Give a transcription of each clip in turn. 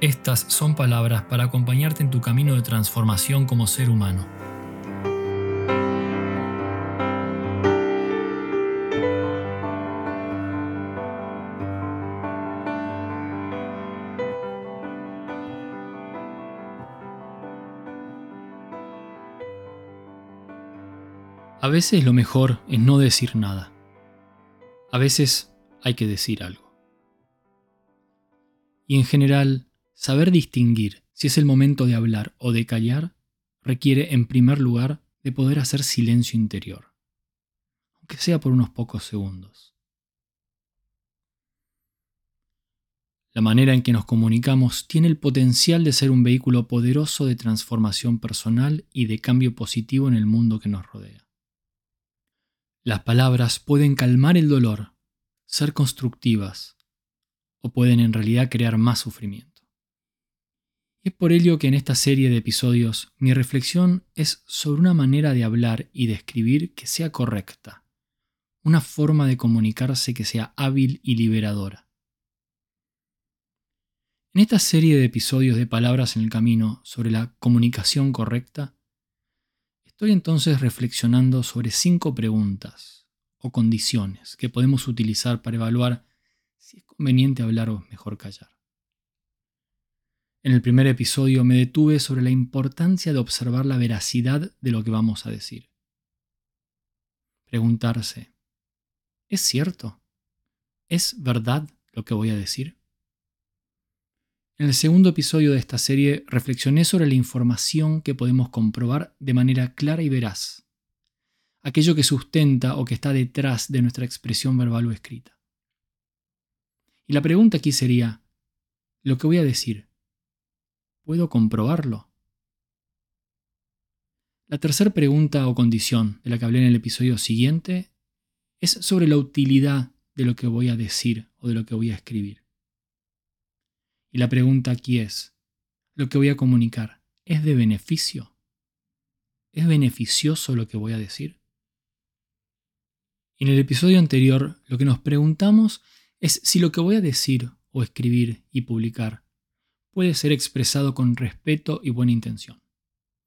estas son palabras para acompañarte en tu camino de transformación como ser humano. A veces lo mejor es no decir nada. A veces hay que decir algo. Y en general, Saber distinguir si es el momento de hablar o de callar requiere, en primer lugar, de poder hacer silencio interior, aunque sea por unos pocos segundos. La manera en que nos comunicamos tiene el potencial de ser un vehículo poderoso de transformación personal y de cambio positivo en el mundo que nos rodea. Las palabras pueden calmar el dolor, ser constructivas, o pueden en realidad crear más sufrimiento. Es por ello que en esta serie de episodios mi reflexión es sobre una manera de hablar y de escribir que sea correcta, una forma de comunicarse que sea hábil y liberadora. En esta serie de episodios de Palabras en el Camino sobre la comunicación correcta, estoy entonces reflexionando sobre cinco preguntas o condiciones que podemos utilizar para evaluar si es conveniente hablar o mejor callar. En el primer episodio me detuve sobre la importancia de observar la veracidad de lo que vamos a decir. Preguntarse, ¿es cierto? ¿Es verdad lo que voy a decir? En el segundo episodio de esta serie reflexioné sobre la información que podemos comprobar de manera clara y veraz, aquello que sustenta o que está detrás de nuestra expresión verbal o escrita. Y la pregunta aquí sería, ¿lo que voy a decir ¿Puedo comprobarlo? La tercera pregunta o condición de la que hablé en el episodio siguiente es sobre la utilidad de lo que voy a decir o de lo que voy a escribir. Y la pregunta aquí es, ¿lo que voy a comunicar es de beneficio? ¿Es beneficioso lo que voy a decir? En el episodio anterior lo que nos preguntamos es si lo que voy a decir o escribir y publicar puede ser expresado con respeto y buena intención,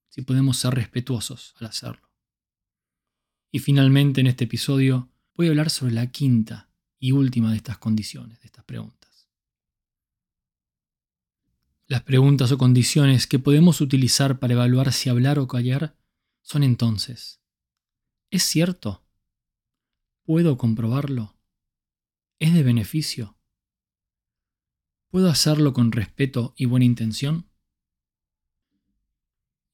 si podemos ser respetuosos al hacerlo. Y finalmente en este episodio voy a hablar sobre la quinta y última de estas condiciones, de estas preguntas. Las preguntas o condiciones que podemos utilizar para evaluar si hablar o callar son entonces, ¿es cierto? ¿Puedo comprobarlo? ¿Es de beneficio? ¿Puedo hacerlo con respeto y buena intención?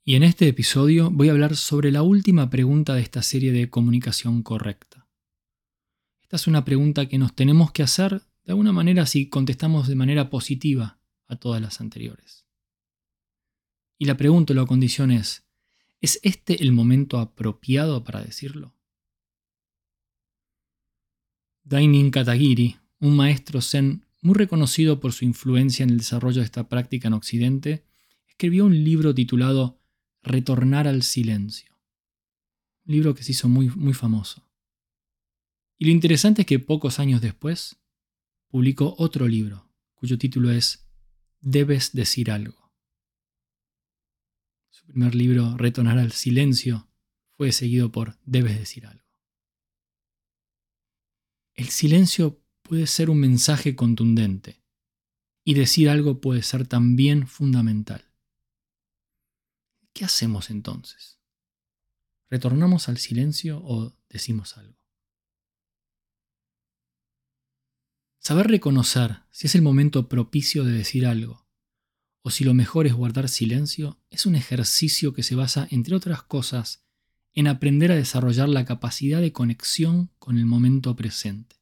Y en este episodio voy a hablar sobre la última pregunta de esta serie de comunicación correcta. Esta es una pregunta que nos tenemos que hacer de alguna manera si contestamos de manera positiva a todas las anteriores. Y la pregunta o la condición es, ¿es este el momento apropiado para decirlo? Dainin Katagiri, un maestro zen muy reconocido por su influencia en el desarrollo de esta práctica en Occidente, escribió un libro titulado Retornar al silencio. Un libro que se hizo muy, muy famoso. Y lo interesante es que pocos años después publicó otro libro, cuyo título es Debes decir algo. Su primer libro, Retornar al silencio, fue seguido por Debes decir algo. El silencio puede ser un mensaje contundente y decir algo puede ser también fundamental. ¿Qué hacemos entonces? ¿Retornamos al silencio o decimos algo? Saber reconocer si es el momento propicio de decir algo o si lo mejor es guardar silencio es un ejercicio que se basa, entre otras cosas, en aprender a desarrollar la capacidad de conexión con el momento presente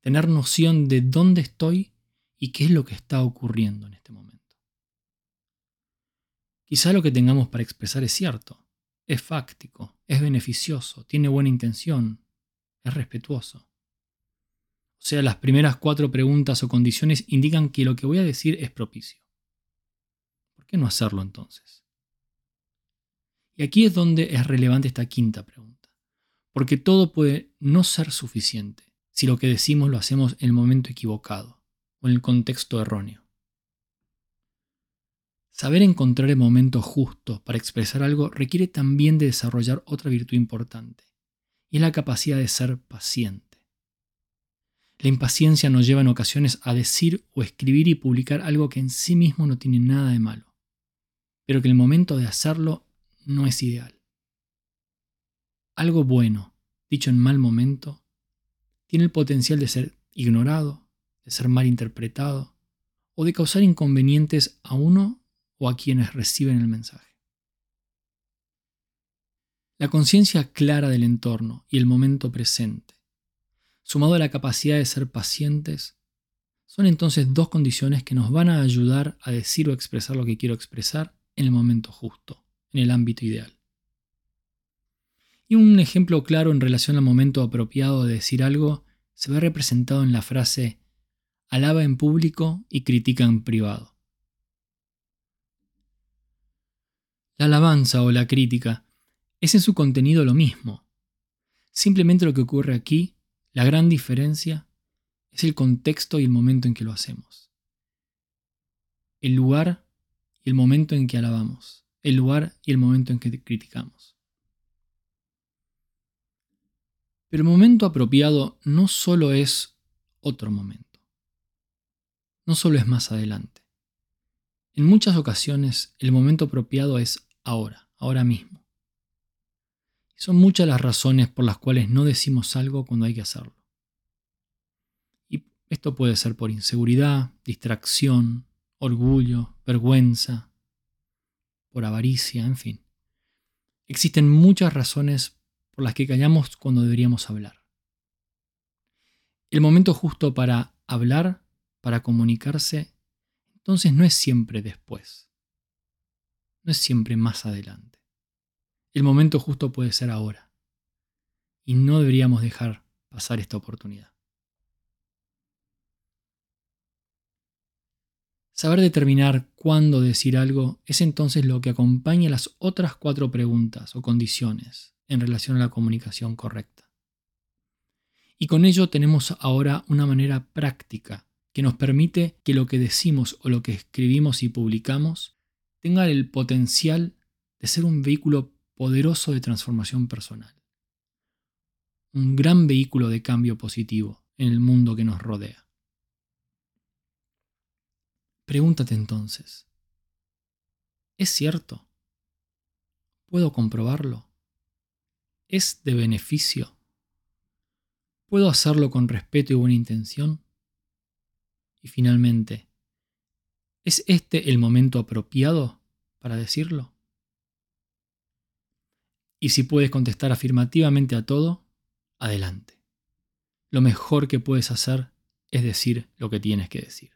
tener noción de dónde estoy y qué es lo que está ocurriendo en este momento. Quizá lo que tengamos para expresar es cierto, es fáctico, es beneficioso, tiene buena intención, es respetuoso. O sea, las primeras cuatro preguntas o condiciones indican que lo que voy a decir es propicio. ¿Por qué no hacerlo entonces? Y aquí es donde es relevante esta quinta pregunta, porque todo puede no ser suficiente si lo que decimos lo hacemos en el momento equivocado o en el contexto erróneo. Saber encontrar el momento justo para expresar algo requiere también de desarrollar otra virtud importante, y es la capacidad de ser paciente. La impaciencia nos lleva en ocasiones a decir o escribir y publicar algo que en sí mismo no tiene nada de malo, pero que el momento de hacerlo no es ideal. Algo bueno, dicho en mal momento, tiene el potencial de ser ignorado, de ser mal interpretado o de causar inconvenientes a uno o a quienes reciben el mensaje. La conciencia clara del entorno y el momento presente, sumado a la capacidad de ser pacientes, son entonces dos condiciones que nos van a ayudar a decir o expresar lo que quiero expresar en el momento justo, en el ámbito ideal. Y un ejemplo claro en relación al momento apropiado de decir algo se ve representado en la frase alaba en público y critica en privado. La alabanza o la crítica es en su contenido lo mismo. Simplemente lo que ocurre aquí, la gran diferencia, es el contexto y el momento en que lo hacemos. El lugar y el momento en que alabamos. El lugar y el momento en que criticamos. Pero el momento apropiado no solo es otro momento. No solo es más adelante. En muchas ocasiones el momento apropiado es ahora, ahora mismo. Son muchas las razones por las cuales no decimos algo cuando hay que hacerlo. Y esto puede ser por inseguridad, distracción, orgullo, vergüenza, por avaricia, en fin. Existen muchas razones por las que callamos cuando deberíamos hablar. El momento justo para hablar, para comunicarse, entonces no es siempre después no es siempre más adelante. El momento justo puede ser ahora. Y no deberíamos dejar pasar esta oportunidad. Saber determinar cuándo decir algo es entonces lo que acompaña las otras cuatro preguntas o condiciones en relación a la comunicación correcta. Y con ello tenemos ahora una manera práctica que nos permite que lo que decimos o lo que escribimos y publicamos tenga el potencial de ser un vehículo poderoso de transformación personal. Un gran vehículo de cambio positivo en el mundo que nos rodea. Pregúntate entonces, ¿es cierto? ¿Puedo comprobarlo? ¿Es de beneficio? ¿Puedo hacerlo con respeto y buena intención? Y finalmente, ¿Es este el momento apropiado para decirlo? Y si puedes contestar afirmativamente a todo, adelante. Lo mejor que puedes hacer es decir lo que tienes que decir.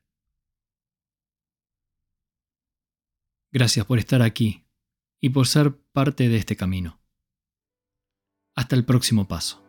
Gracias por estar aquí y por ser parte de este camino. Hasta el próximo paso.